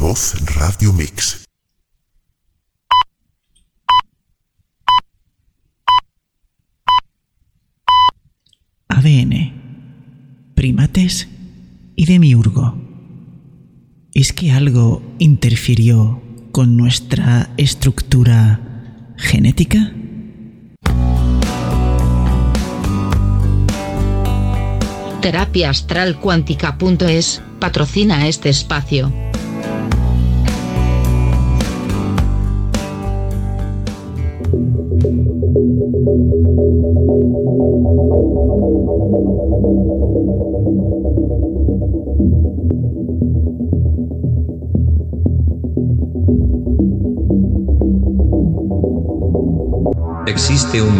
voz Radio Mix. ADN, primates y demiurgo. ¿Es que algo interfirió con nuestra estructura genética? Terapia Astral Cuántica.es patrocina este espacio.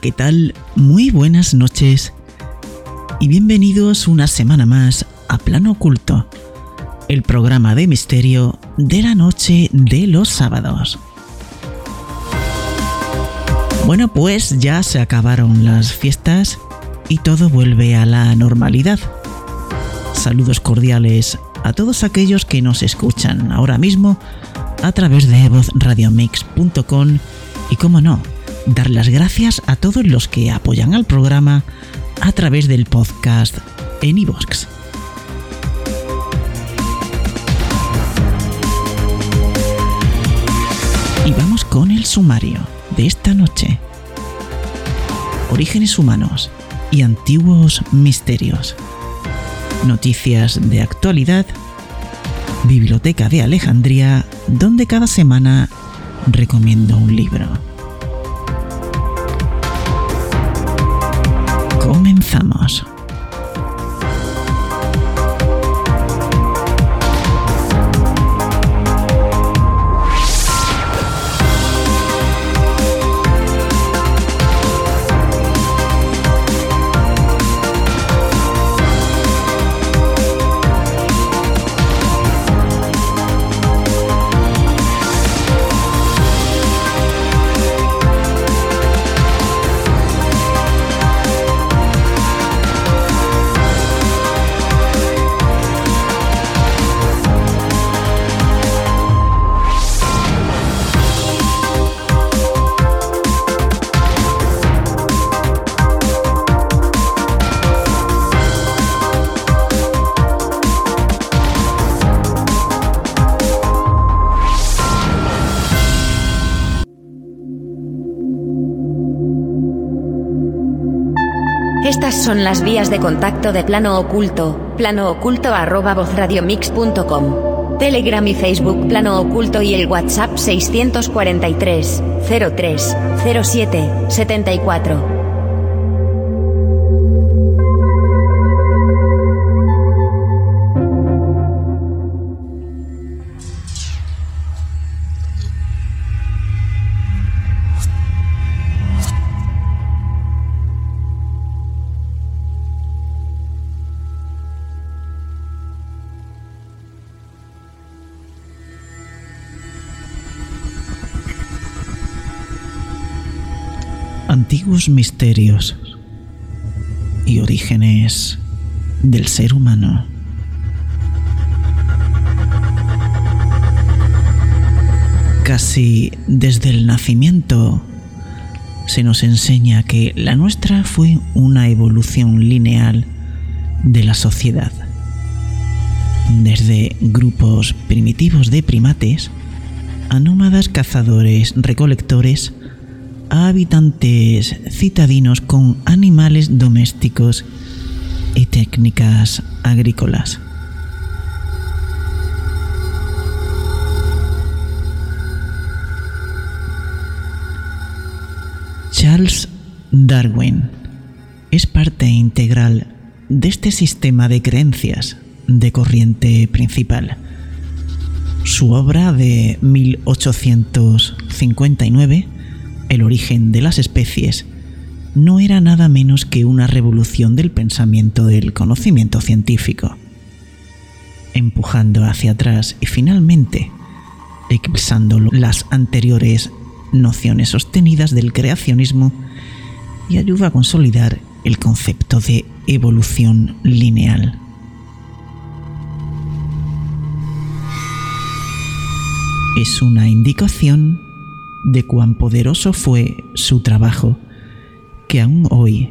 ¿Qué tal? Muy buenas noches y bienvenidos una semana más a Plano Oculto, el programa de misterio de la noche de los sábados. Bueno, pues ya se acabaron las fiestas y todo vuelve a la normalidad. Saludos cordiales a todos aquellos que nos escuchan ahora mismo a través de vozradiomix.com y como no, dar las gracias a todos los que apoyan al programa a través del podcast en. Y vamos con el sumario de esta noche. Orígenes humanos y antiguos misterios. Noticias de actualidad. Biblioteca de Alejandría, donde cada semana recomiendo un libro. Comenzamos. Estas son las vías de contacto de Plano Oculto, plano oculto arroba vozradiomix.com, Telegram y Facebook Plano Oculto y el WhatsApp 643 03 07 74. Antiguos misterios y orígenes del ser humano. Casi desde el nacimiento se nos enseña que la nuestra fue una evolución lineal de la sociedad. Desde grupos primitivos de primates a nómadas cazadores recolectores habitantes citadinos con animales domésticos y técnicas agrícolas. Charles Darwin es parte integral de este sistema de creencias de corriente principal. Su obra de 1859 el origen de las especies, no era nada menos que una revolución del pensamiento del conocimiento científico, empujando hacia atrás y finalmente eclipsando las anteriores nociones sostenidas del creacionismo y ayuda a consolidar el concepto de evolución lineal. Es una indicación de cuán poderoso fue su trabajo, que aún hoy,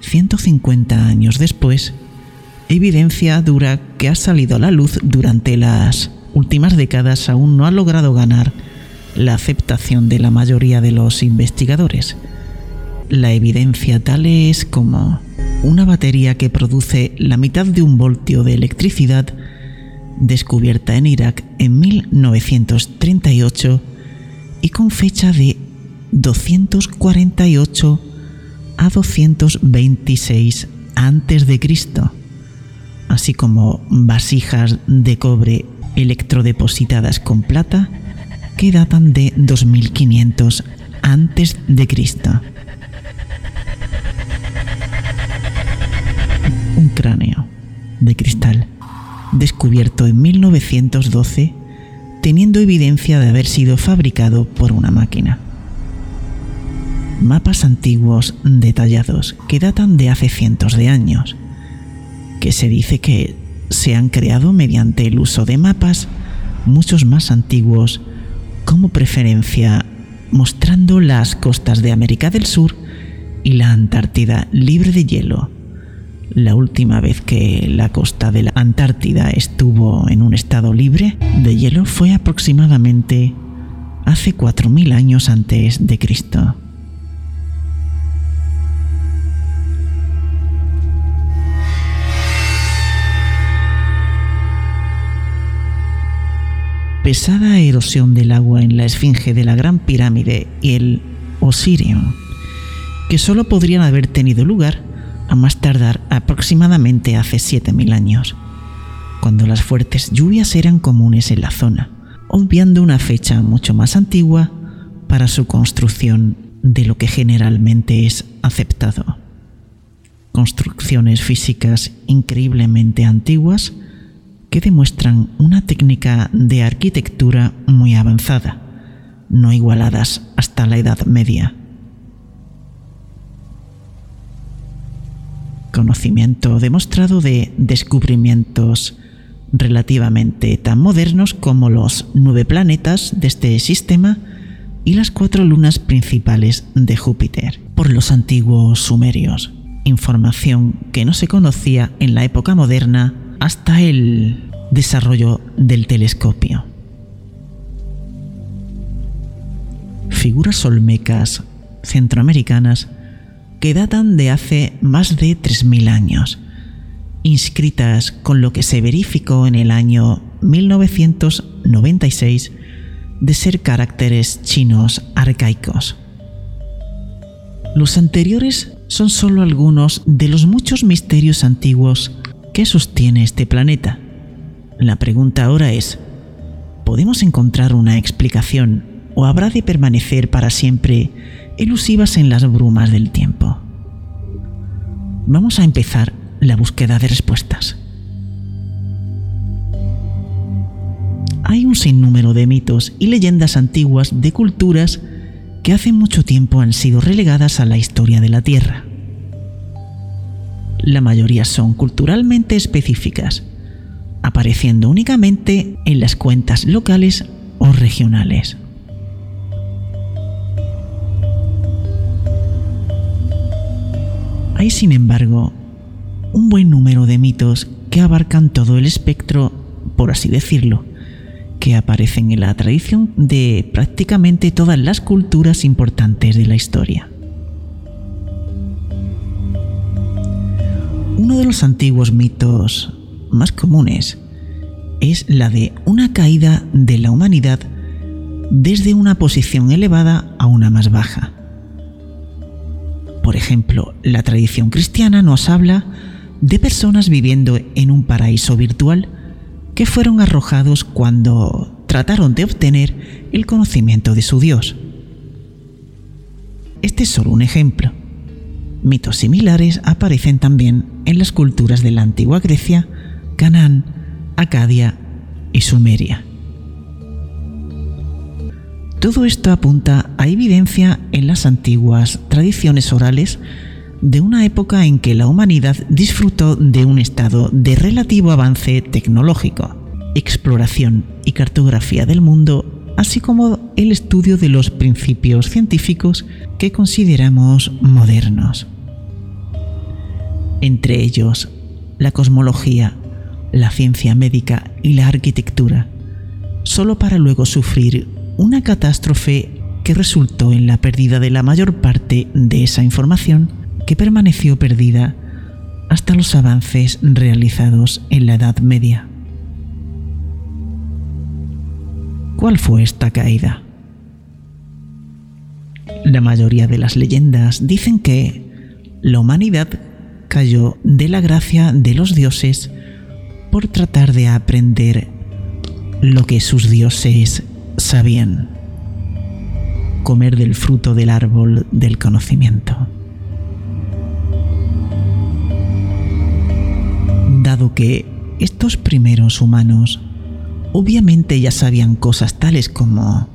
150 años después, evidencia dura que ha salido a la luz durante las últimas décadas aún no ha logrado ganar la aceptación de la mayoría de los investigadores. La evidencia tal es como una batería que produce la mitad de un voltio de electricidad descubierta en Irak en 1938 y con fecha de 248 a 226 antes de Cristo, así como vasijas de cobre electrodepositadas con plata que datan de 2500 antes de Cristo. Un cráneo de cristal descubierto en 1912 teniendo evidencia de haber sido fabricado por una máquina. Mapas antiguos detallados que datan de hace cientos de años, que se dice que se han creado mediante el uso de mapas muchos más antiguos como preferencia mostrando las costas de América del Sur y la Antártida libre de hielo. La última vez que la costa de la Antártida estuvo en un estado libre de hielo fue aproximadamente hace 4.000 años antes de Cristo. pesada erosión del agua en la esfinge de la Gran Pirámide y el Osirion, que solo podrían haber tenido lugar a más tardar aproximadamente hace 7.000 años, cuando las fuertes lluvias eran comunes en la zona, obviando una fecha mucho más antigua para su construcción de lo que generalmente es aceptado. Construcciones físicas increíblemente antiguas que demuestran una técnica de arquitectura muy avanzada, no igualadas hasta la Edad Media. Conocimiento demostrado de descubrimientos relativamente tan modernos como los nueve planetas de este sistema y las cuatro lunas principales de Júpiter por los antiguos sumerios, información que no se conocía en la época moderna hasta el desarrollo del telescopio. Figuras olmecas centroamericanas que datan de hace más de 3.000 años, inscritas con lo que se verificó en el año 1996 de ser caracteres chinos arcaicos. Los anteriores son solo algunos de los muchos misterios antiguos que sostiene este planeta. La pregunta ahora es, ¿podemos encontrar una explicación o habrá de permanecer para siempre elusivas en las brumas del tiempo? Vamos a empezar la búsqueda de respuestas. Hay un sinnúmero de mitos y leyendas antiguas de culturas que hace mucho tiempo han sido relegadas a la historia de la Tierra. La mayoría son culturalmente específicas, apareciendo únicamente en las cuentas locales o regionales. Hay, sin embargo, un buen número de mitos que abarcan todo el espectro, por así decirlo, que aparecen en la tradición de prácticamente todas las culturas importantes de la historia. Uno de los antiguos mitos más comunes es la de una caída de la humanidad desde una posición elevada a una más baja. Por ejemplo, la tradición cristiana nos habla de personas viviendo en un paraíso virtual que fueron arrojados cuando trataron de obtener el conocimiento de su Dios. Este es solo un ejemplo. Mitos similares aparecen también en las culturas de la antigua Grecia, Canaán, Acadia y Sumeria. Todo esto apunta a evidencia en las antiguas tradiciones orales de una época en que la humanidad disfrutó de un estado de relativo avance tecnológico, exploración y cartografía del mundo, así como el estudio de los principios científicos que consideramos modernos. Entre ellos, la cosmología, la ciencia médica y la arquitectura, solo para luego sufrir una catástrofe que resultó en la pérdida de la mayor parte de esa información que permaneció perdida hasta los avances realizados en la Edad Media. ¿Cuál fue esta caída? La mayoría de las leyendas dicen que la humanidad cayó de la gracia de los dioses por tratar de aprender lo que sus dioses sabían, comer del fruto del árbol del conocimiento. dado que estos primeros humanos obviamente ya sabían cosas tales como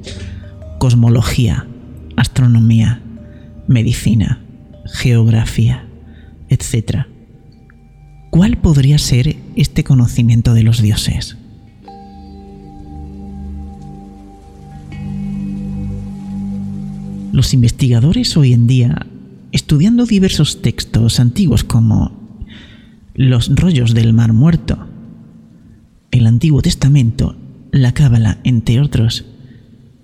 cosmología, astronomía, medicina, geografía, etc. ¿Cuál podría ser este conocimiento de los dioses? Los investigadores hoy en día, estudiando diversos textos antiguos como los rollos del Mar Muerto, el Antiguo Testamento, la Cábala, entre otros,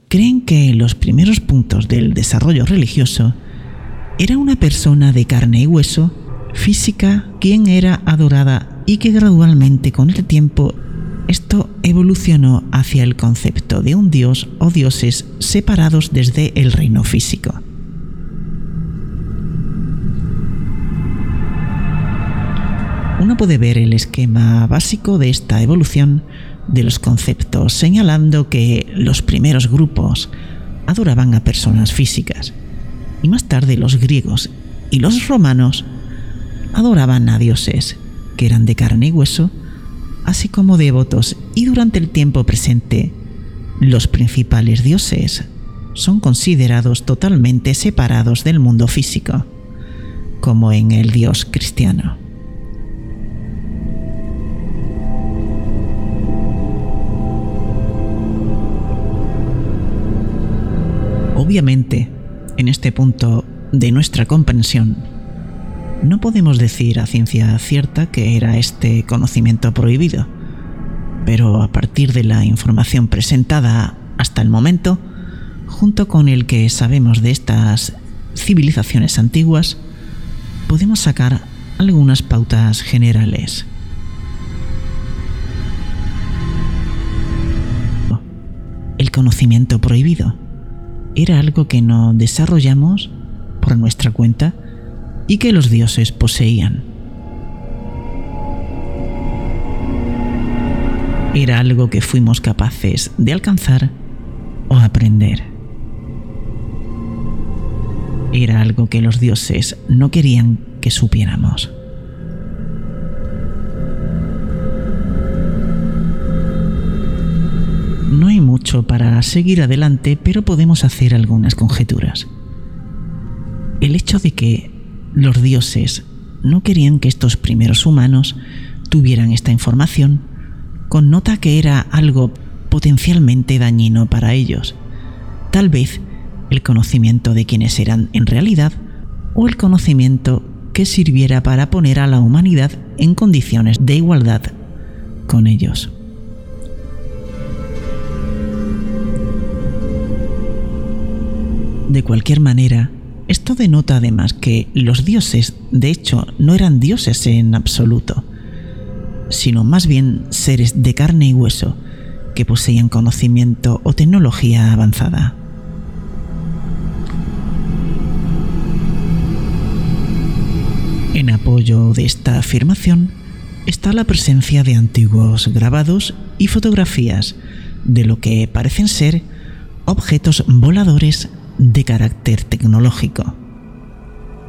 creen que los primeros puntos del desarrollo religioso era una persona de carne y hueso, física, quien era adorada y que gradualmente con el tiempo esto evolucionó hacia el concepto de un dios o dioses separados desde el reino físico. uno puede ver el esquema básico de esta evolución de los conceptos, señalando que los primeros grupos adoraban a personas físicas y más tarde los griegos y los romanos adoraban a dioses que eran de carne y hueso, así como devotos y durante el tiempo presente los principales dioses son considerados totalmente separados del mundo físico, como en el dios cristiano. Obviamente, en este punto de nuestra comprensión, no podemos decir a ciencia cierta que era este conocimiento prohibido, pero a partir de la información presentada hasta el momento, junto con el que sabemos de estas civilizaciones antiguas, podemos sacar algunas pautas generales. El conocimiento prohibido era algo que no desarrollamos por nuestra cuenta y que los dioses poseían. Era algo que fuimos capaces de alcanzar o aprender. Era algo que los dioses no querían que supiéramos. No hay mucho para seguir adelante, pero podemos hacer algunas conjeturas. El hecho de que los dioses no querían que estos primeros humanos tuvieran esta información connota que era algo potencialmente dañino para ellos. Tal vez el conocimiento de quiénes eran en realidad o el conocimiento que sirviera para poner a la humanidad en condiciones de igualdad con ellos. De cualquier manera, esto denota además que los dioses, de hecho, no eran dioses en absoluto, sino más bien seres de carne y hueso que poseían conocimiento o tecnología avanzada. En apoyo de esta afirmación está la presencia de antiguos grabados y fotografías de lo que parecen ser objetos voladores de carácter tecnológico,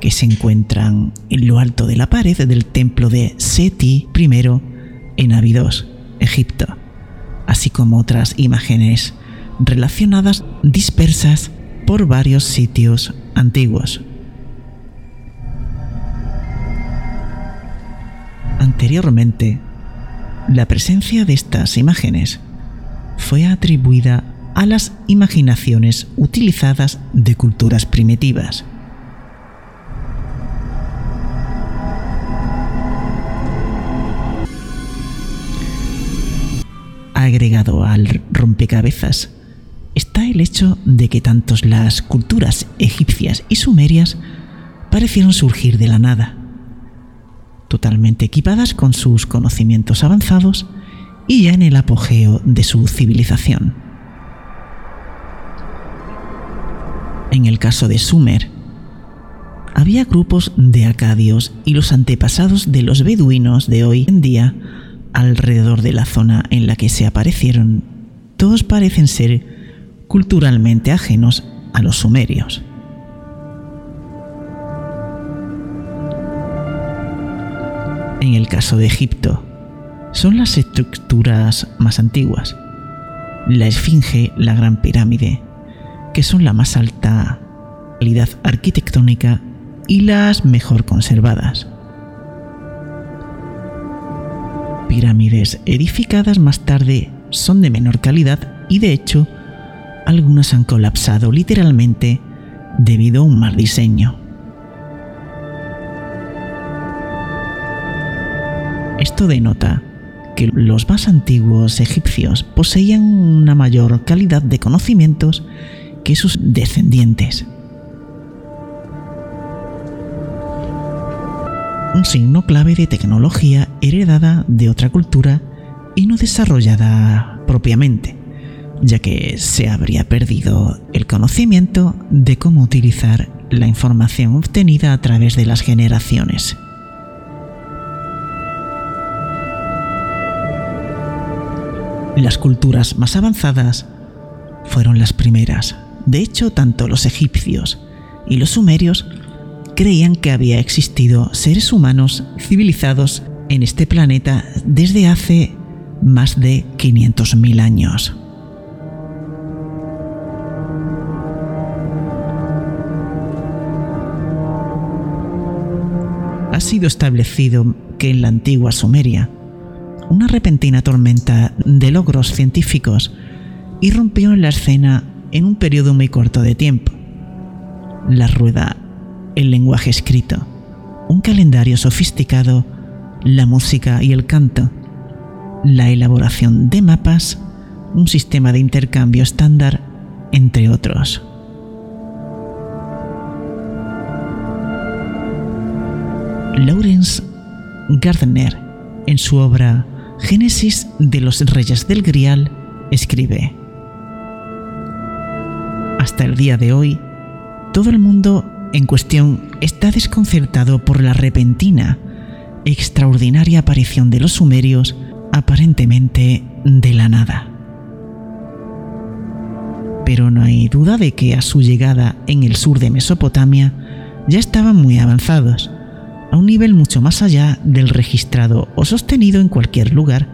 que se encuentran en lo alto de la pared del templo de Seti I en Abidos, Egipto, así como otras imágenes relacionadas dispersas por varios sitios antiguos. Anteriormente, la presencia de estas imágenes fue atribuida a las imaginaciones utilizadas de culturas primitivas. Agregado al rompecabezas está el hecho de que tanto las culturas egipcias y sumerias parecieron surgir de la nada, totalmente equipadas con sus conocimientos avanzados y ya en el apogeo de su civilización. En el caso de Sumer, había grupos de acadios y los antepasados de los beduinos de hoy en día alrededor de la zona en la que se aparecieron. Todos parecen ser culturalmente ajenos a los sumerios. En el caso de Egipto, son las estructuras más antiguas. La Esfinge, la Gran Pirámide, que son la más alta calidad arquitectónica y las mejor conservadas. Pirámides edificadas más tarde son de menor calidad y de hecho algunas han colapsado literalmente debido a un mal diseño. Esto denota que los más antiguos egipcios poseían una mayor calidad de conocimientos que sus descendientes. Un signo clave de tecnología heredada de otra cultura y no desarrollada propiamente, ya que se habría perdido el conocimiento de cómo utilizar la información obtenida a través de las generaciones. Las culturas más avanzadas fueron las primeras. De hecho, tanto los egipcios y los sumerios creían que había existido seres humanos civilizados en este planeta desde hace más de 500.000 años. Ha sido establecido que en la antigua Sumeria una repentina tormenta de logros científicos irrumpió en la escena en un periodo muy corto de tiempo. La rueda, el lenguaje escrito, un calendario sofisticado, la música y el canto, la elaboración de mapas, un sistema de intercambio estándar, entre otros. Lawrence Gardner, en su obra Génesis de los Reyes del Grial escribe, Hasta el día de hoy, todo el mundo en cuestión está desconcertado por la repentina, extraordinaria aparición de los sumerios aparentemente de la nada. Pero no hay duda de que a su llegada en el sur de Mesopotamia ya estaban muy avanzados a un nivel mucho más allá del registrado o sostenido en cualquier lugar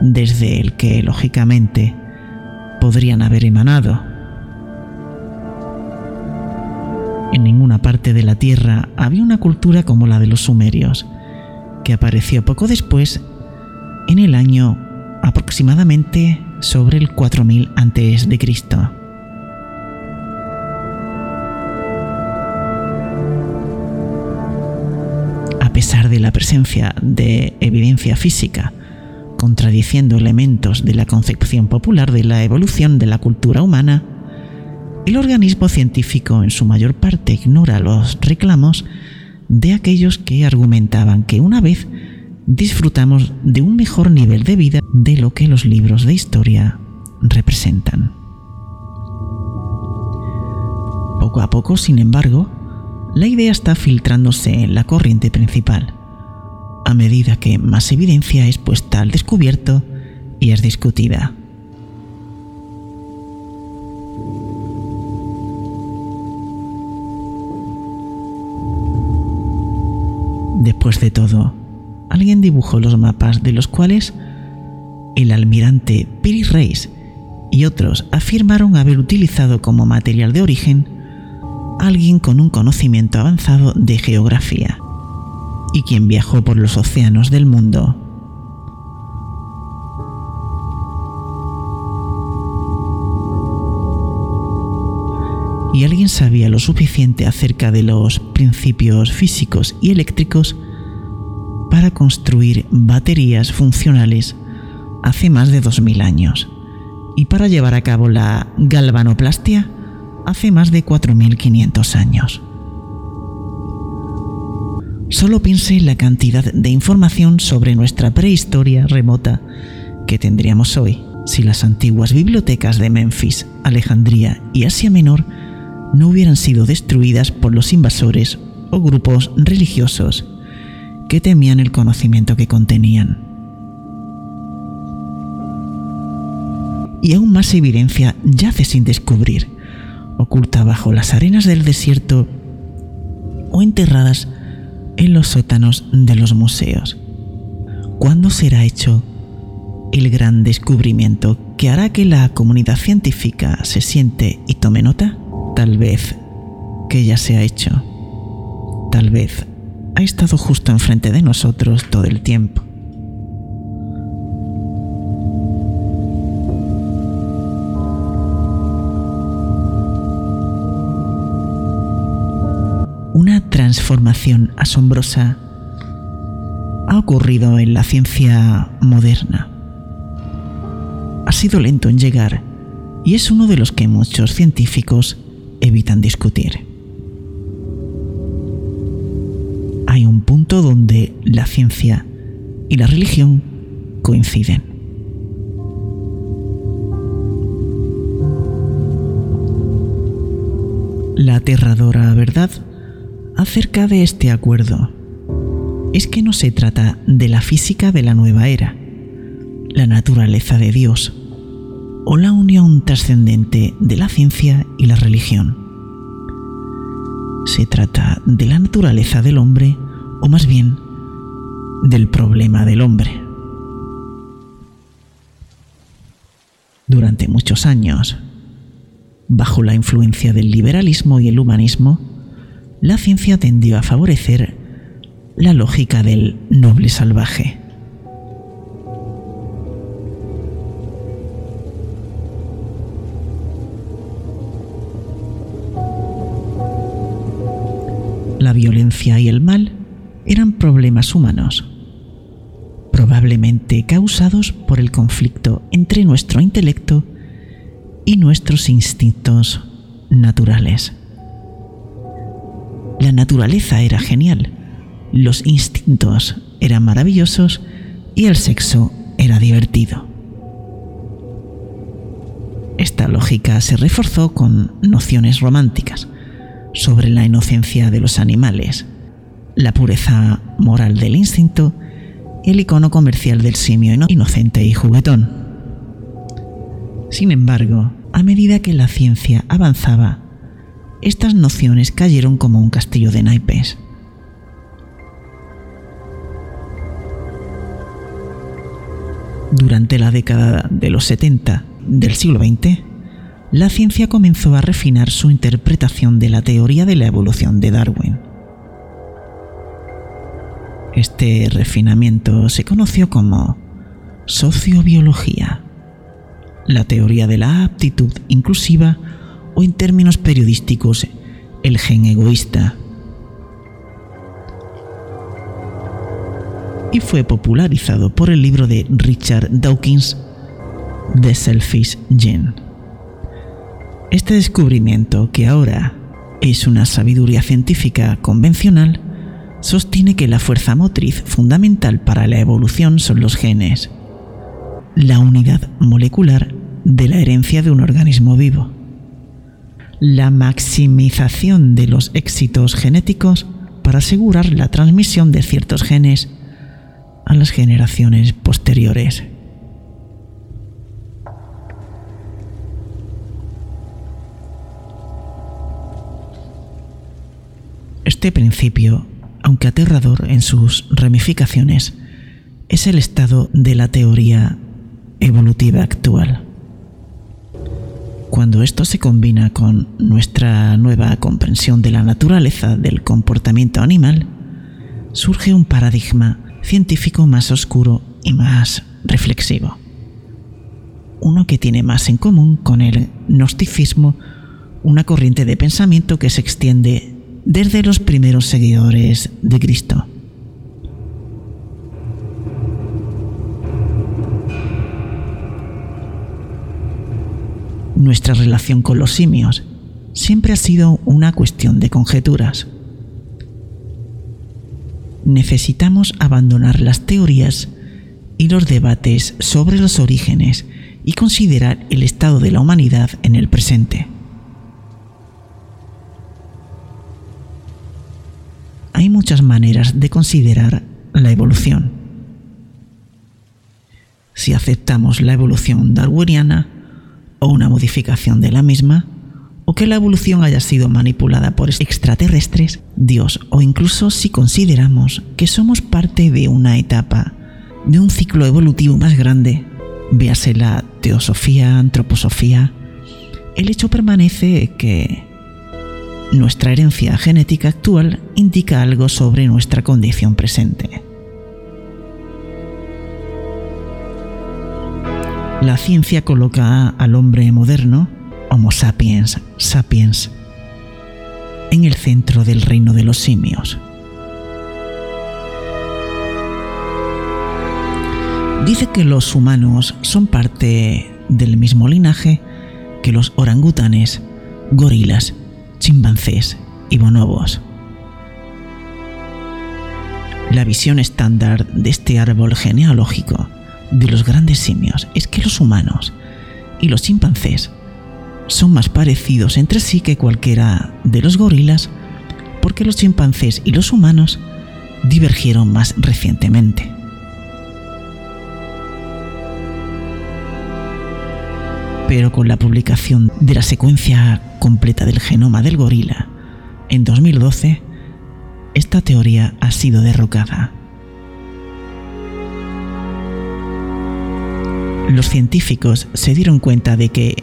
desde el que, lógicamente, podrían haber emanado. En ninguna parte de la Tierra había una cultura como la de los sumerios, que apareció poco después, en el año aproximadamente sobre el 4000 a.C. pesar de la presencia de evidencia física contradiciendo elementos de la concepción popular de la evolución de la cultura humana, el organismo científico en su mayor parte ignora los reclamos de aquellos que argumentaban que una vez disfrutamos de un mejor nivel de vida de lo que los libros de historia representan. Poco a poco, sin embargo, la idea está filtrándose en la corriente principal, a medida que más evidencia es puesta al descubierto y es discutida. Después de todo, alguien dibujó los mapas de los cuales el almirante Piri Reis y otros afirmaron haber utilizado como material de origen alguien con un conocimiento avanzado de geografía y quien viajó por los océanos del mundo. Y alguien sabía lo suficiente acerca de los principios físicos y eléctricos para construir baterías funcionales hace más de 2000 años y para llevar a cabo la galvanoplastia hace más de 4500 años. Solo piense en la cantidad de información sobre nuestra prehistoria remota que tendríamos hoy si las antiguas bibliotecas de Memphis, Alejandría y Asia Menor no hubieran sido destruidas por los invasores o grupos religiosos que temían el conocimiento que contenían. Y aún más evidencia yace sin descubrir, oculta bajo las arenas del desierto o enterradas en los sótanos de los museos. ¿Cuándo será hecho el gran descubrimiento que hará que la comunidad científica se siente y tome nota? Tal vez que ya se ha hecho. Tal vez ha estado justo enfrente de nosotros todo el tiempo. una transformación asombrosa ha ocurrido en la ciencia moderna. Ha sido lento en llegar y es uno de los que muchos científicos evitan discutir. Hay un punto donde la ciencia y la religión coinciden. La aterradora verdad acerca de este acuerdo es que no se trata de la física de la nueva era, la naturaleza de Dios o la unión trascendente de la ciencia y la religión. Se trata de la naturaleza del hombre o más bien del problema del hombre. Durante muchos años, bajo la influencia del liberalismo y el humanismo, la ciencia tendió a favorecer la lógica del noble salvaje. Violencia y el mal eran problemas humanos, probablemente causados por el conflicto entre nuestro intelecto y nuestros instintos naturales. La naturaleza era genial, los instintos eran maravillosos y el sexo era divertido. Esta lógica se reforzó con nociones románticas sobre la inocencia de los animales, la pureza moral del instinto y el icono comercial del simio inocente y juguetón. Sin embargo, a medida que la ciencia avanzaba, estas nociones cayeron como un castillo de naipes. Durante la década de los 70 del siglo XX, la ciencia comenzó a refinar su interpretación de la teoría de la evolución de Darwin. Este refinamiento se conoció como sociobiología, la teoría de la aptitud inclusiva o en términos periodísticos, el gen egoísta. Y fue popularizado por el libro de Richard Dawkins, The Selfish Gene. Este descubrimiento, que ahora es una sabiduría científica convencional, sostiene que la fuerza motriz fundamental para la evolución son los genes, la unidad molecular de la herencia de un organismo vivo. la maximización de los éxitos genéticos para asegurar la transmisión de ciertos genes a las generaciones posteriores. Este principio, aunque aterrador en sus ramificaciones, es el estado de la teoría evolutiva actual. Cuando esto se combina con nuestra nueva comprensión de la naturaleza del comportamiento animal, surge un paradigma científico más oscuro y más reflexivo. Uno que tiene más en común con el gnosticismo, una corriente de pensamiento que se extiende desde los primeros seguidores de Cristo. Nuestra relación con los simios siempre ha sido una cuestión de conjeturas. Necesitamos abandonar las teorías y los debates sobre los orígenes y considerar el estado de la humanidad en el presente. Muchas maneras de considerar la evolución. Si aceptamos la evolución darwiniana o una modificación de la misma, o que la evolución haya sido manipulada por extraterrestres, Dios, o incluso si consideramos que somos parte de una etapa, de un ciclo evolutivo más grande, véase la teosofía, antroposofía, el hecho permanece que nuestra herencia genética actual indica algo sobre nuestra condición presente. La ciencia coloca al hombre moderno, Homo sapiens sapiens, en el centro del reino de los simios. Dice que los humanos son parte del mismo linaje que los orangutanes, gorilas chimpancés y bonobos. La visión estándar de este árbol genealógico de los grandes simios es que los humanos y los chimpancés son más parecidos entre sí que cualquiera de los gorilas porque los chimpancés y los humanos divergieron más recientemente. Pero con la publicación de la secuencia completa del genoma del gorila en 2012, esta teoría ha sido derrocada. Los científicos se dieron cuenta de que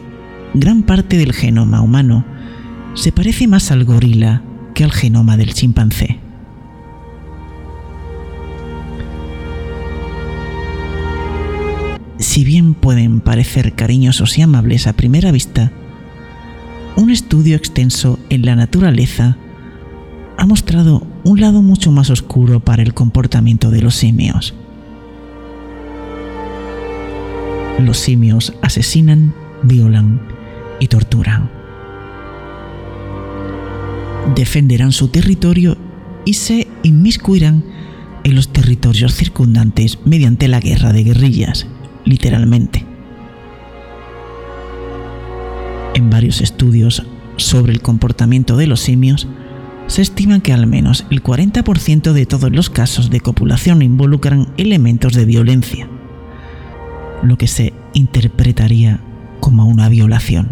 gran parte del genoma humano se parece más al gorila que al genoma del chimpancé. Si bien pueden parecer cariñosos y amables a primera vista, un estudio extenso en la naturaleza ha mostrado un lado mucho más oscuro para el comportamiento de los simios. Los simios asesinan, violan y torturan. Defenderán su territorio y se inmiscuirán en los territorios circundantes mediante la guerra de guerrillas literalmente. En varios estudios sobre el comportamiento de los simios, se estima que al menos el 40% de todos los casos de copulación involucran elementos de violencia, lo que se interpretaría como una violación.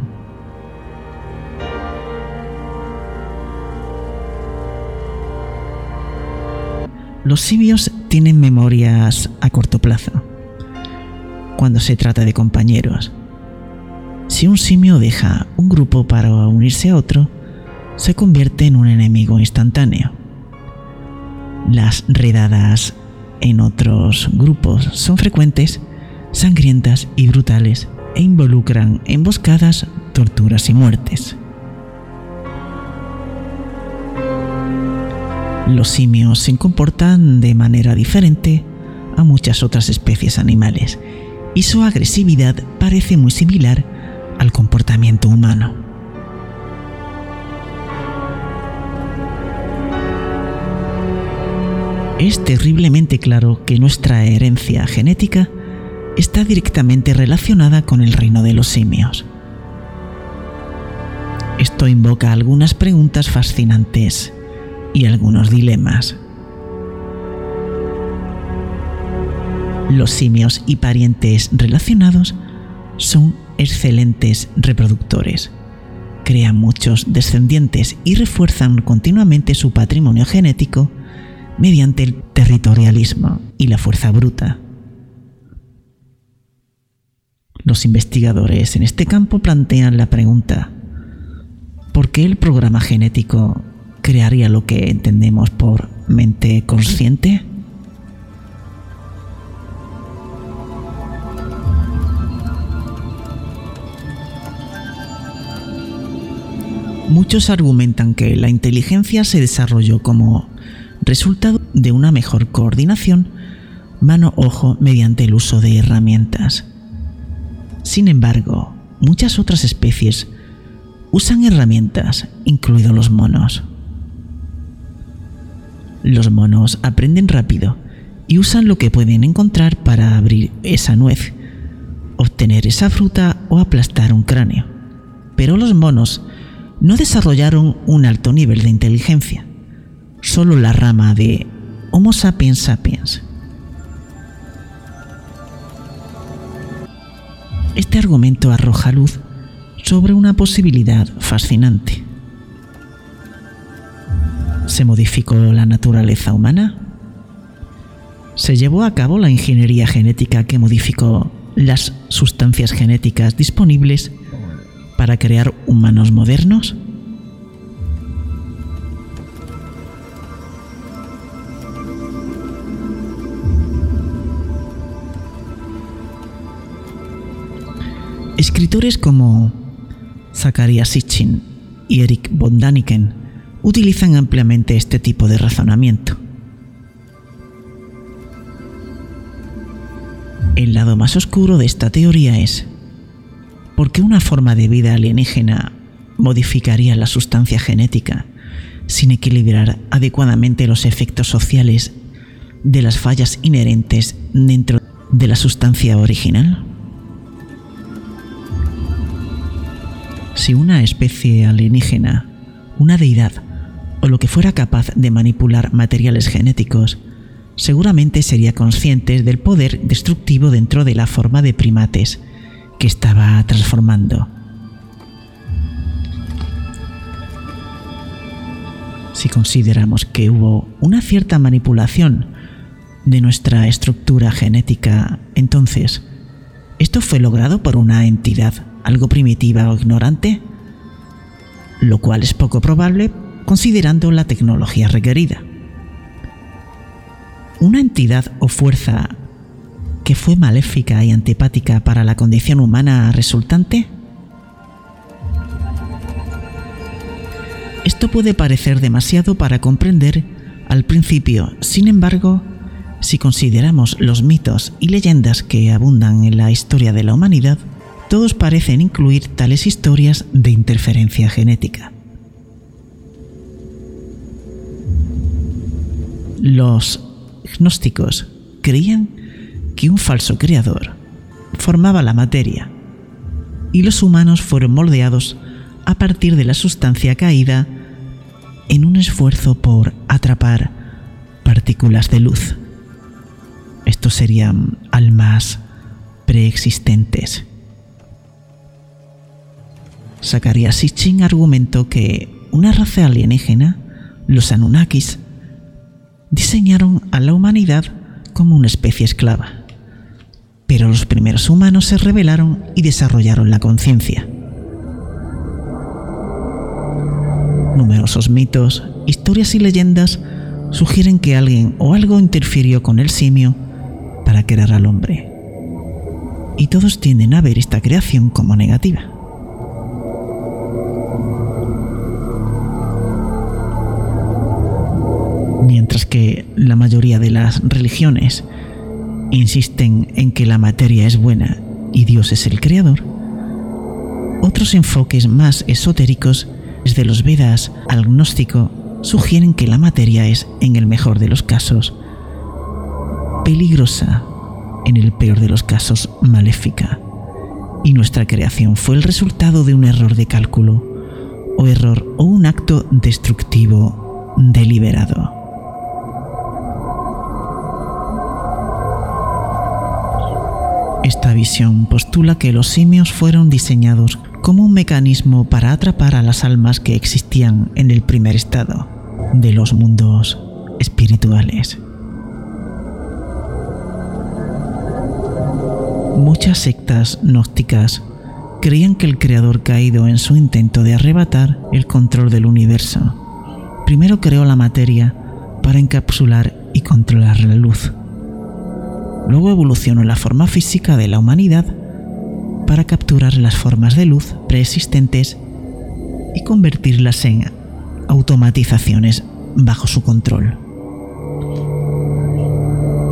Los simios tienen memorias a corto plazo cuando se trata de compañeros. Si un simio deja un grupo para unirse a otro, se convierte en un enemigo instantáneo. Las redadas en otros grupos son frecuentes, sangrientas y brutales e involucran emboscadas, torturas y muertes. Los simios se comportan de manera diferente a muchas otras especies animales y su agresividad parece muy similar al comportamiento humano. Es terriblemente claro que nuestra herencia genética está directamente relacionada con el reino de los simios. Esto invoca algunas preguntas fascinantes y algunos dilemas. Los simios y parientes relacionados son excelentes reproductores. Crean muchos descendientes y refuerzan continuamente su patrimonio genético mediante el territorialismo y la fuerza bruta. Los investigadores en este campo plantean la pregunta, ¿por qué el programa genético crearía lo que entendemos por mente consciente? Muchos argumentan que la inteligencia se desarrolló como resultado de una mejor coordinación mano-ojo mediante el uso de herramientas. Sin embargo, muchas otras especies usan herramientas, incluidos los monos. Los monos aprenden rápido y usan lo que pueden encontrar para abrir esa nuez, obtener esa fruta o aplastar un cráneo. Pero los monos no desarrollaron un alto nivel de inteligencia, solo la rama de Homo sapiens sapiens. Este argumento arroja luz sobre una posibilidad fascinante. ¿Se modificó la naturaleza humana? ¿Se llevó a cabo la ingeniería genética que modificó las sustancias genéticas disponibles para crear humanos modernos? Escritores como Zacharias Sitchin y Eric von Daniken utilizan ampliamente este tipo de razonamiento. El lado más oscuro de esta teoría es ¿por qué una forma de vida alienígena modificaría la sustancia genética sin equilibrar adecuadamente los efectos sociales de las fallas inherentes dentro de la sustancia original? Si una especie alienígena, una deidad, o lo que fuera capaz de manipular materiales genéticos, seguramente sería consciente del poder destructivo dentro de la forma de primates que estaba transformando. Si consideramos que hubo una cierta manipulación de nuestra estructura genética, entonces, ¿esto fue logrado por una entidad algo primitiva o ignorante? Lo cual es poco probable considerando la tecnología requerida. Una entidad o fuerza que fue maléfica y antipática para la condición humana resultante? Esto puede parecer demasiado para comprender al principio, sin embargo, si consideramos los mitos y leyendas que abundan en la historia de la humanidad, todos parecen incluir tales historias de interferencia genética. Los gnósticos creían que un falso creador formaba la materia y los humanos fueron moldeados a partir de la sustancia caída en un esfuerzo por atrapar partículas de luz. Estos serían almas preexistentes. Zacharias Sitchin argumentó que una raza alienígena, los Anunnakis, diseñaron a la humanidad como una especie esclava pero los primeros humanos se rebelaron y desarrollaron la conciencia. Numerosos mitos, historias y leyendas sugieren que alguien o algo interfirió con el simio para crear al hombre. Y todos tienden a ver esta creación como negativa. Mientras que la mayoría de las religiones insisten en que la materia es buena y Dios es el creador, otros enfoques más esotéricos, desde los Vedas al gnóstico, sugieren que la materia es, en el mejor de los casos, peligrosa, en el peor de los casos, maléfica, y nuestra creación fue el resultado de un error de cálculo o error o un acto destructivo deliberado. Esta visión postula que los simios fueron diseñados como un mecanismo para atrapar a las almas que existían en el primer estado de los mundos espirituales. Muchas sectas gnósticas creían que el Creador caído en su intento de arrebatar el control del universo, primero creó la materia para encapsular y controlar la luz. Luego evolucionó la forma física de la humanidad para capturar las formas de luz preexistentes y convertirlas en automatizaciones bajo su control.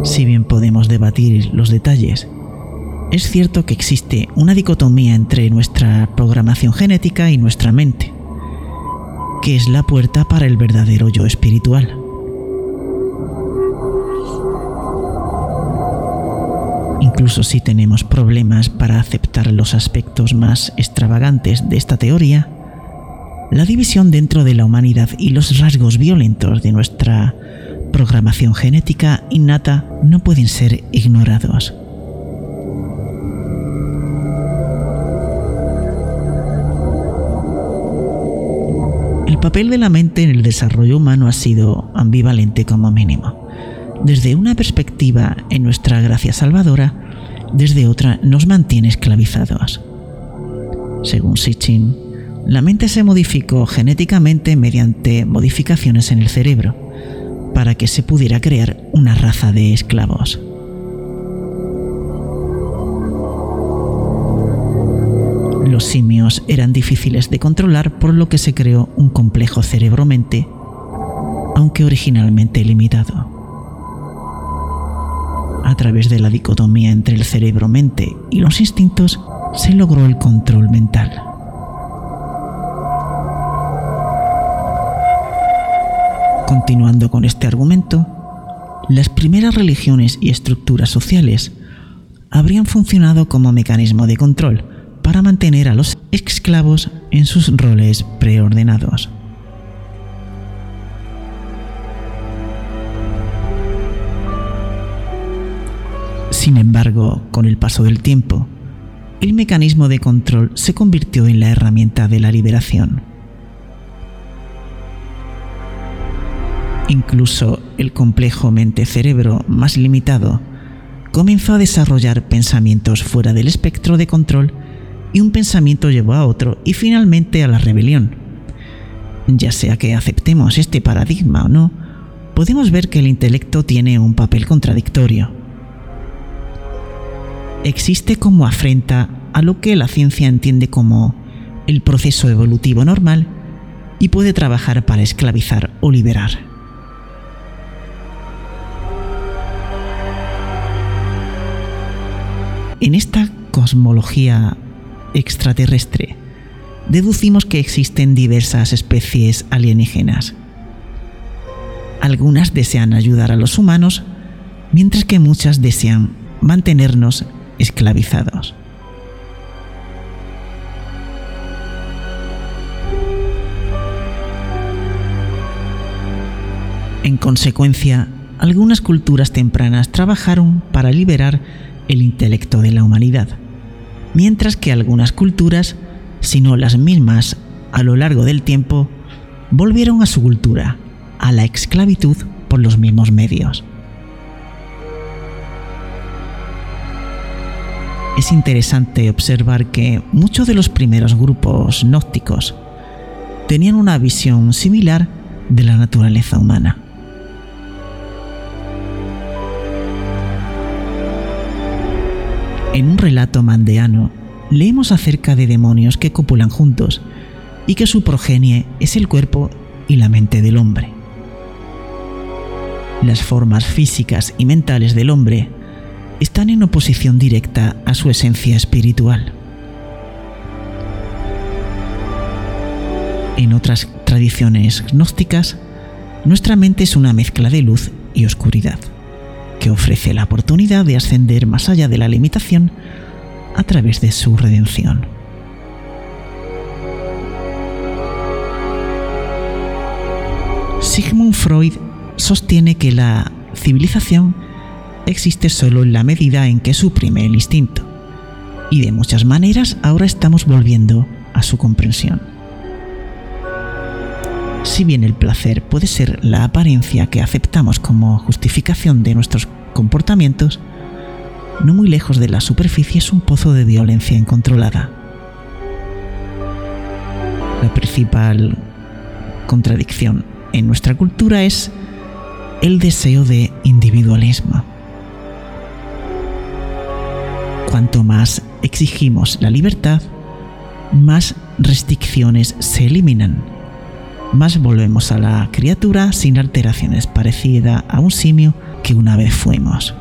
Si bien podemos debatir los detalles, es cierto que existe una dicotomía entre nuestra programación genética y nuestra mente, que es la puerta para el verdadero yo espiritual. Incluso si tenemos problemas para aceptar los aspectos más extravagantes de esta teoría, la división dentro de la humanidad y los rasgos violentos de nuestra programación genética innata no pueden ser ignorados. El papel de la mente en el desarrollo humano ha sido ambivalente como mínimo. Desde una perspectiva en nuestra gracia salvadora, desde otra nos mantiene esclavizados. Según Sitchin, la mente se modificó genéticamente mediante modificaciones en el cerebro para que se pudiera crear una raza de esclavos. Los simios eran difíciles de controlar por lo que se creó un complejo cerebro-mente, aunque originalmente limitado. A través de la dicotomía entre el cerebro-mente y los instintos, se logró el control mental. Continuando con este argumento, las primeras religiones y estructuras sociales habrían funcionado como mecanismo de control para mantener a los esclavos en sus roles preordenados. Sin embargo, con el paso del tiempo, el mecanismo de control se convirtió en la herramienta de la liberación. Incluso el complejo mente-cerebro más limitado comenzó a desarrollar pensamientos fuera del espectro de control y un pensamiento llevó a otro y finalmente a la rebelión. Ya sea que aceptemos este paradigma o no, podemos ver que el intelecto tiene un papel contradictorio. Existe como afrenta a lo que la ciencia entiende como el proceso evolutivo normal y puede trabajar para esclavizar o liberar. En esta cosmología extraterrestre, deducimos que existen diversas especies alienígenas. Algunas desean ayudar a los humanos, mientras que muchas desean mantenernos esclavizados. En consecuencia, algunas culturas tempranas trabajaron para liberar el intelecto de la humanidad, mientras que algunas culturas, si no las mismas a lo largo del tiempo, volvieron a su cultura, a la esclavitud por los mismos medios. Es interesante observar que muchos de los primeros grupos gnósticos tenían una visión similar de la naturaleza humana. En un relato mandeano, leemos acerca de demonios que copulan juntos y que su progenie es el cuerpo y la mente del hombre. Las formas físicas y mentales del hombre están en oposición directa a su esencia espiritual. En otras tradiciones gnósticas, nuestra mente es una mezcla de luz y oscuridad que ofrece la oportunidad de ascender más allá de la limitación a través de su redención. Sigmund Freud sostiene que la civilización existe solo en la medida en que suprime el instinto. Y de muchas maneras ahora estamos volviendo a su comprensión. Si bien el placer puede ser la apariencia que aceptamos como justificación de nuestros comportamientos, no muy lejos de la superficie es un pozo de violencia incontrolada. La principal contradicción en nuestra cultura es el deseo de individualismo. Cuanto más exigimos la libertad, más restricciones se eliminan. Más volvemos a la criatura sin alteraciones parecida a un simio que una vez fuimos.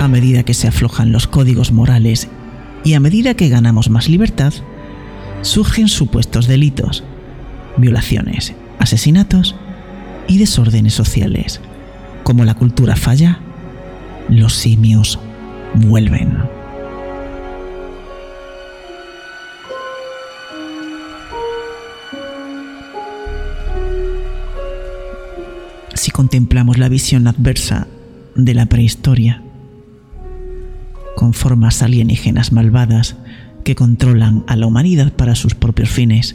A medida que se aflojan los códigos morales y a medida que ganamos más libertad, surgen supuestos delitos, violaciones, asesinatos y desórdenes sociales como la cultura falla, los simios vuelven. Si contemplamos la visión adversa de la prehistoria, con formas alienígenas malvadas que controlan a la humanidad para sus propios fines,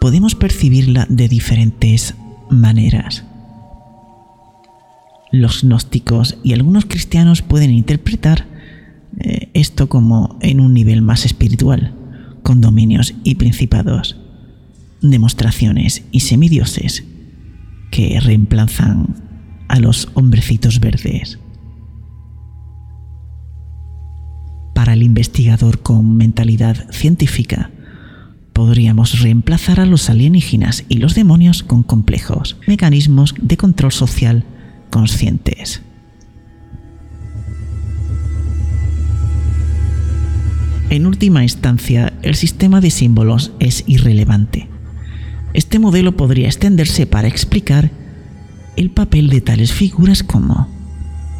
podemos percibirla de diferentes maneras los gnósticos y algunos cristianos pueden interpretar eh, esto como en un nivel más espiritual, con dominios y principados, demostraciones y semidioses que reemplazan a los hombrecitos verdes. Para el investigador con mentalidad científica, podríamos reemplazar a los alienígenas y los demonios con complejos mecanismos de control social conscientes. En última instancia, el sistema de símbolos es irrelevante. Este modelo podría extenderse para explicar el papel de tales figuras como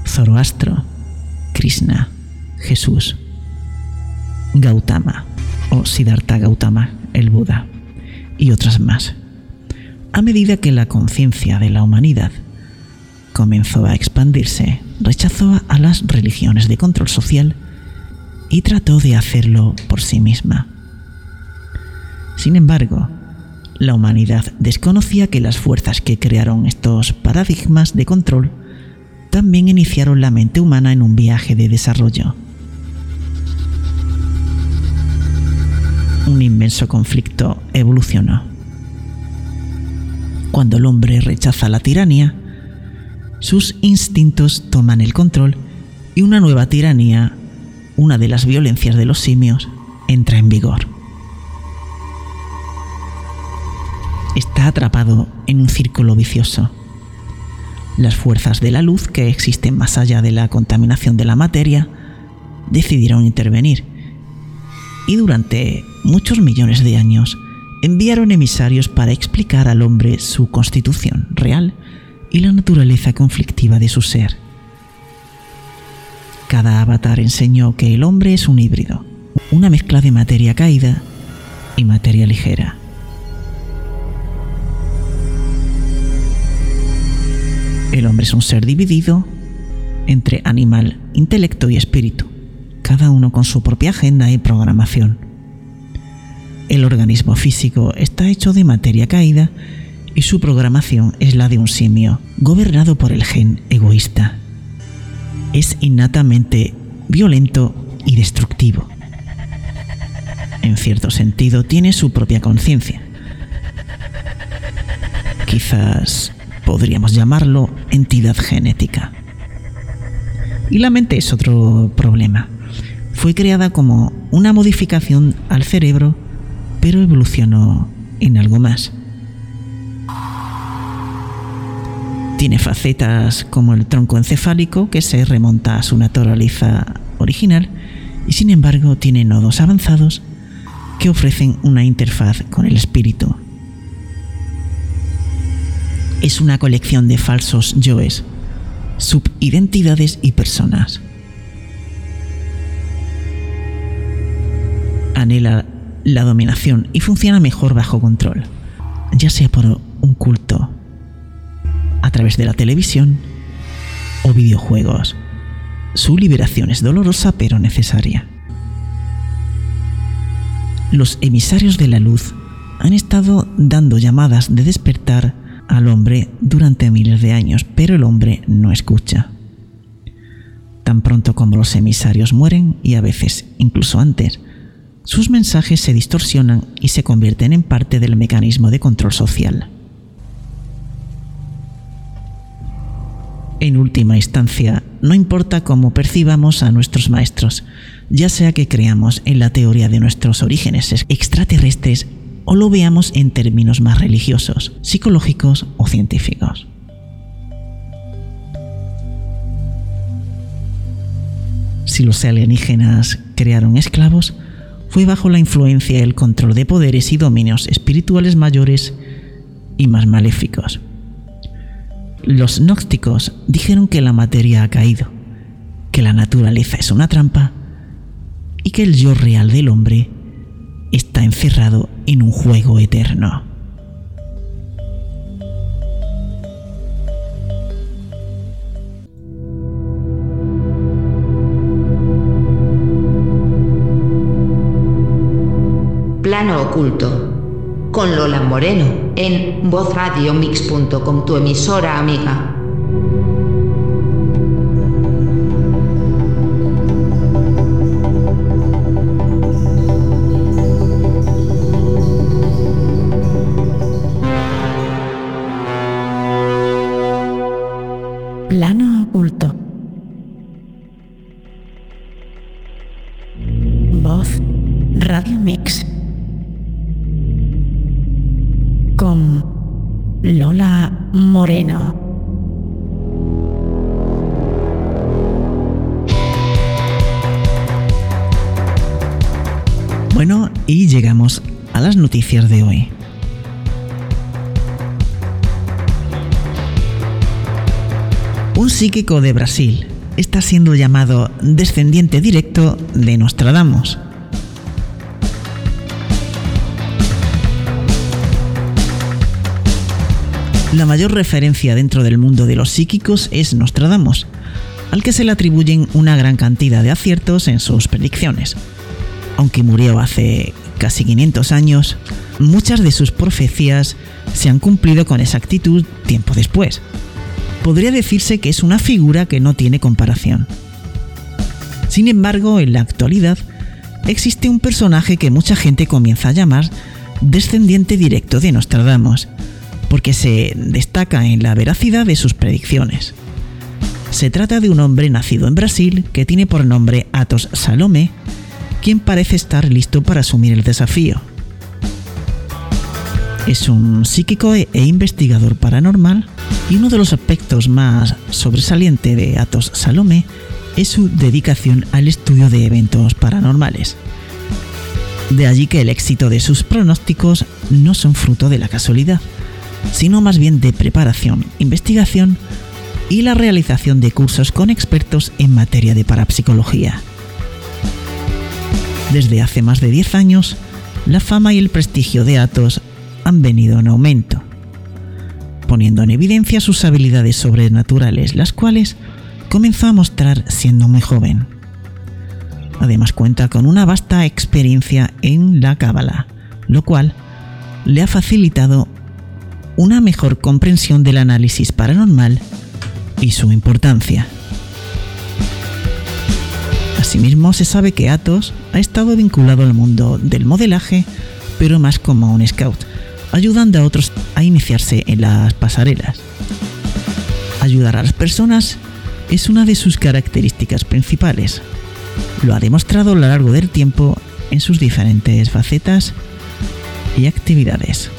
Zoroastro, Krishna, Jesús, Gautama o Siddhartha Gautama, el Buda, y otras más. A medida que la conciencia de la humanidad comenzó a expandirse, rechazó a las religiones de control social y trató de hacerlo por sí misma. Sin embargo, la humanidad desconocía que las fuerzas que crearon estos paradigmas de control también iniciaron la mente humana en un viaje de desarrollo. Un inmenso conflicto evolucionó. Cuando el hombre rechaza la tiranía, sus instintos toman el control y una nueva tiranía, una de las violencias de los simios, entra en vigor. Está atrapado en un círculo vicioso. Las fuerzas de la luz que existen más allá de la contaminación de la materia decidieron intervenir y durante muchos millones de años enviaron emisarios para explicar al hombre su constitución real y la naturaleza conflictiva de su ser. Cada avatar enseñó que el hombre es un híbrido, una mezcla de materia caída y materia ligera. El hombre es un ser dividido entre animal, intelecto y espíritu, cada uno con su propia agenda y programación. El organismo físico está hecho de materia caída y su programación es la de un simio, gobernado por el gen egoísta. Es innatamente violento y destructivo. En cierto sentido, tiene su propia conciencia. Quizás podríamos llamarlo entidad genética. Y la mente es otro problema. Fue creada como una modificación al cerebro, pero evolucionó en algo más. Tiene facetas como el tronco encefálico que se remonta a su naturaleza original y sin embargo tiene nodos avanzados que ofrecen una interfaz con el espíritu. Es una colección de falsos yoes, subidentidades y personas. Anhela la dominación y funciona mejor bajo control, ya sea por un culto, través de la televisión o videojuegos. Su liberación es dolorosa pero necesaria. Los emisarios de la luz han estado dando llamadas de despertar al hombre durante miles de años, pero el hombre no escucha. Tan pronto como los emisarios mueren, y a veces incluso antes, sus mensajes se distorsionan y se convierten en parte del mecanismo de control social. En última instancia, no importa cómo percibamos a nuestros maestros, ya sea que creamos en la teoría de nuestros orígenes extraterrestres o lo veamos en términos más religiosos, psicológicos o científicos. Si los alienígenas crearon esclavos, fue bajo la influencia y el control de poderes y dominios espirituales mayores y más maléficos. Los gnósticos dijeron que la materia ha caído, que la naturaleza es una trampa y que el yo real del hombre está encerrado en un juego eterno. Plano oculto con Lola Moreno en vozradiomix.com, tu emisora amiga. Psíquico de Brasil está siendo llamado descendiente directo de Nostradamus. La mayor referencia dentro del mundo de los psíquicos es Nostradamus, al que se le atribuyen una gran cantidad de aciertos en sus predicciones. Aunque murió hace casi 500 años, muchas de sus profecías se han cumplido con exactitud tiempo después. Podría decirse que es una figura que no tiene comparación. Sin embargo, en la actualidad, existe un personaje que mucha gente comienza a llamar descendiente directo de Nostradamus, porque se destaca en la veracidad de sus predicciones. Se trata de un hombre nacido en Brasil que tiene por nombre Atos Salome, quien parece estar listo para asumir el desafío. Es un psíquico e investigador paranormal y uno de los aspectos más sobresalientes de Atos Salome es su dedicación al estudio de eventos paranormales. De allí que el éxito de sus pronósticos no son fruto de la casualidad, sino más bien de preparación, investigación y la realización de cursos con expertos en materia de parapsicología. Desde hace más de 10 años, la fama y el prestigio de Atos han venido en aumento, poniendo en evidencia sus habilidades sobrenaturales, las cuales comenzó a mostrar siendo muy joven. Además cuenta con una vasta experiencia en la cábala, lo cual le ha facilitado una mejor comprensión del análisis paranormal y su importancia. Asimismo, se sabe que Atos ha estado vinculado al mundo del modelaje, pero más como un scout, ayudando a otros a iniciarse en las pasarelas. Ayudar a las personas es una de sus características principales. Lo ha demostrado a lo largo del tiempo en sus diferentes facetas y actividades.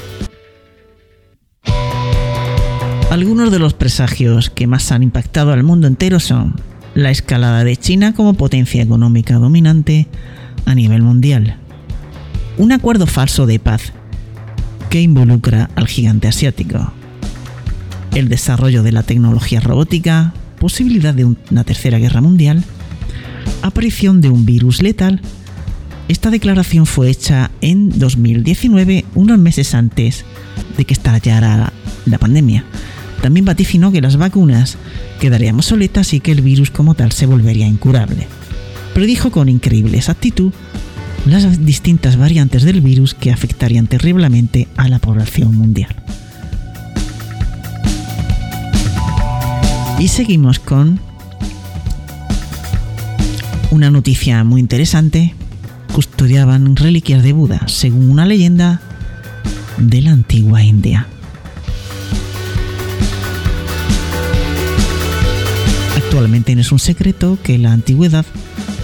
Algunos de los presagios que más han impactado al mundo entero son la escalada de China como potencia económica dominante a nivel mundial, un acuerdo falso de paz que involucra al gigante asiático, el desarrollo de la tecnología robótica, posibilidad de una tercera guerra mundial, aparición de un virus letal Esta declaración fue hecha en 2019, unos meses antes de que estallara la pandemia. También vaticinó que las vacunas quedarían obsoletas y que el virus como tal se volvería incurable. Predijo con increíble exactitud las distintas variantes del virus que afectarían terriblemente a la población mundial. Y seguimos con una noticia muy interesante. Custodiaban reliquias de Buda, según una leyenda de la antigua India. Actualmente no es un secreto que la antigüedad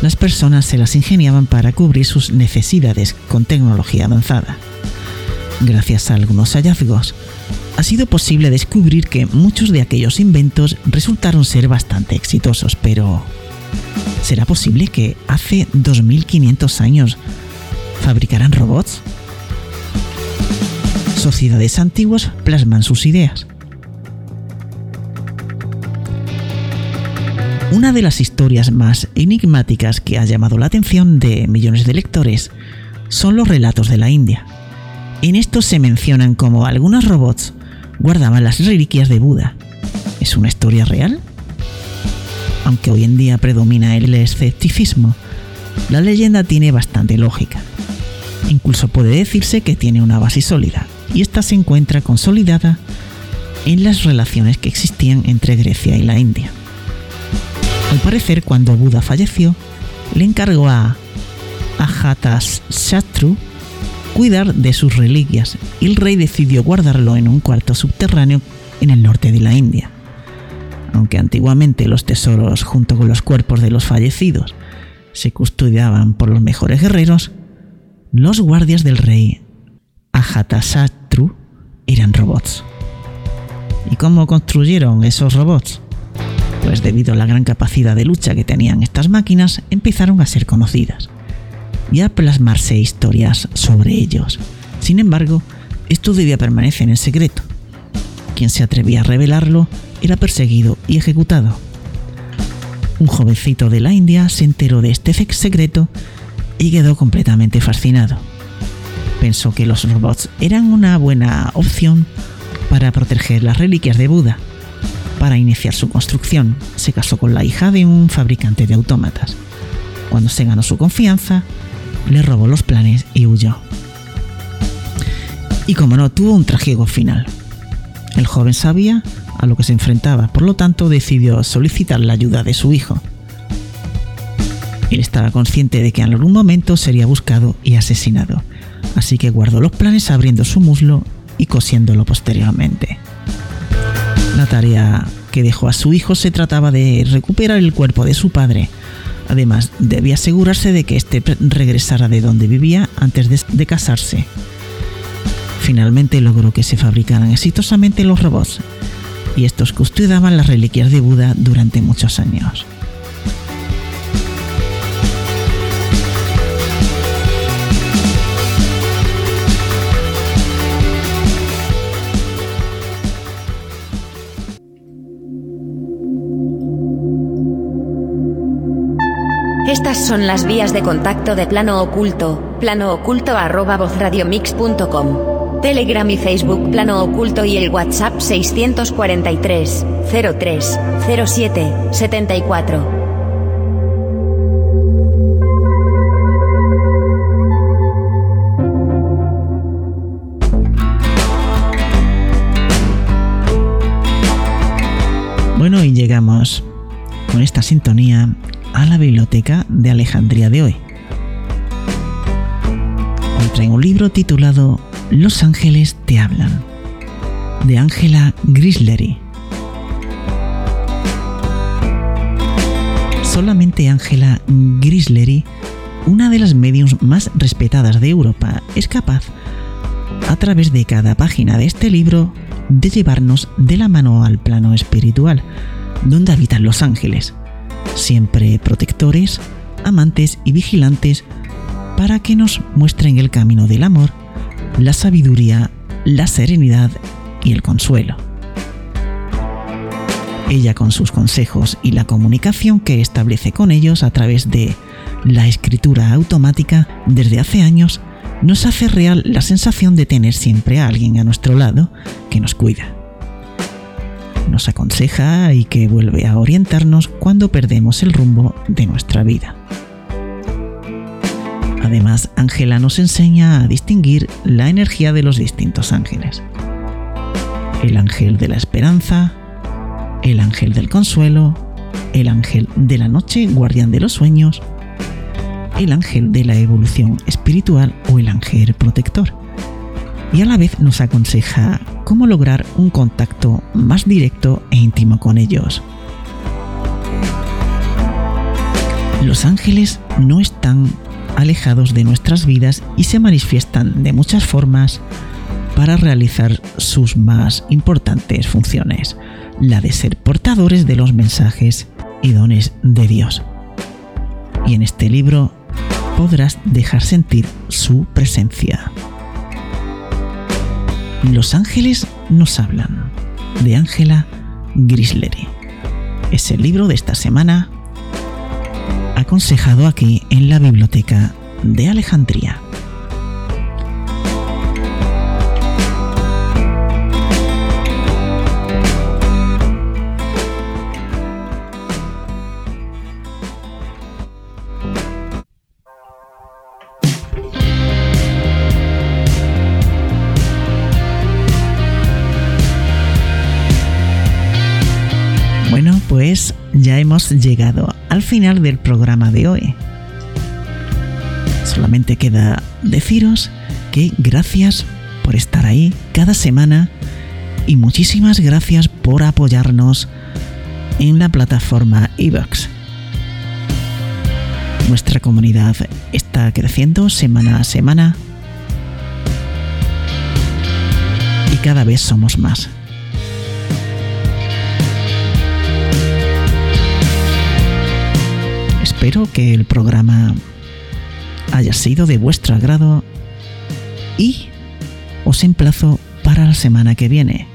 las personas se las ingeniaban para cubrir sus necesidades con tecnología avanzada. Gracias a algunos hallazgos, ha sido posible descubrir que muchos de aquellos inventos resultaron ser bastante exitosos, pero ¿será posible que hace 2500 años fabricaran robots? Sociedades antiguas plasman sus ideas. Una de las historias más enigmáticas que ha llamado la atención de millones de lectores son los relatos de la India. En estos se mencionan como algunos robots guardaban las reliquias de Buda. ¿Es una historia real? Aunque hoy en día predomina el escepticismo, la leyenda tiene bastante lógica. Incluso puede decirse que tiene una base sólida, y esta se encuentra consolidada en las relaciones que existían entre Grecia y la India. Al parecer, cuando Buda falleció, le encargó a Ajatasattu cuidar de sus reliquias y el rey decidió guardarlo en un cuarto subterráneo en el norte de la India. Aunque antiguamente los tesoros junto con los cuerpos de los fallecidos se custodiaban por los mejores guerreros, los guardias del rey Ajatasattu eran robots. ¿Y cómo construyeron esos robots? Pues debido a la gran capacidad de lucha que tenían estas máquinas, empezaron a ser conocidas y a plasmarse historias sobre ellos. Sin embargo, esto debía permanecer en secreto. Quien se atrevía a revelarlo era perseguido y ejecutado. Un jovencito de la India se enteró de este secreto y quedó completamente fascinado. Pensó que los robots eran una buena opción para proteger las reliquias de Buda. Para iniciar su construcción, se casó con la hija de un fabricante de autómatas. Cuando se ganó su confianza, le robó los planes y huyó. Y como no, tuvo un trágico final. El joven sabía a lo que se enfrentaba, por lo tanto decidió solicitar la ayuda de su hijo. Él estaba consciente de que en algún momento sería buscado y asesinado, así que guardó los planes abriendo su muslo y cosiéndolo posteriormente. La tarea que dejó a su hijo se trataba de recuperar el cuerpo de su padre, Además, debía asegurarse de que éste regresara de donde vivía antes de, casarse. Finalmente logró que se fabricaran exitosamente los robots, y estos custodiaban las reliquias de Buda durante muchos años. Estas son las vías de contacto de Plano Oculto, plano oculto arroba vozradiomix.com. Telegram y Facebook Plano Oculto y el WhatsApp 643 03 07 74. Bueno, y llegamos con esta sintonía a la biblioteca de Alejandría de hoy. Hoy traigo un libro titulado Los ángeles te hablan, de Angela Grislery. Solamente Angela Grislery, una de las mediums más respetadas de Europa, es capaz, a través de cada página de este libro, de llevarnos de la mano al plano espiritual, donde habitan los ángeles siempre protectores, amantes y vigilantes, para que nos muestren el camino del amor, la sabiduría, la serenidad y el consuelo. Ella con sus consejos y la comunicación que establece con ellos a través de la escritura automática desde hace años nos hace real la sensación de tener siempre a alguien a nuestro lado que nos cuida. Nos aconseja y que vuelve a orientarnos cuando perdemos el rumbo de nuestra vida. Además, Ángela nos enseña a distinguir la energía de los distintos ángeles. El ángel de la esperanza, el ángel del consuelo, el ángel de la noche, guardián de los sueños, el ángel de la evolución espiritual o el ángel protector. Y a la vez nos aconseja cómo lograr un contacto más directo e íntimo con ellos. Los ángeles no están alejados de nuestras vidas y se manifiestan de muchas formas para realizar sus más importantes funciones, la de ser portadores de los mensajes y dones de Dios. Y en este libro podrás dejar sentir su presencia. Los ángeles nos hablan, de Ángela Grisleri. Es el libro de esta semana aconsejado aquí en la biblioteca de Alejandría. Hemos llegado al final del programa de hoy. Solamente queda deciros que gracias por estar ahí cada semana y muchísimas gracias por apoyarnos en la plataforma Evox. Nuestra comunidad está creciendo semana a semana y cada vez somos más. Espero que el programa haya sido de vuestro agrado y os emplazo para la semana que viene.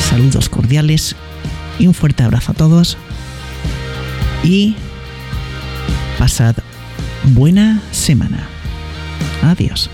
Saludos cordiales y un fuerte abrazo a todos y pasad buena semana. Adiós.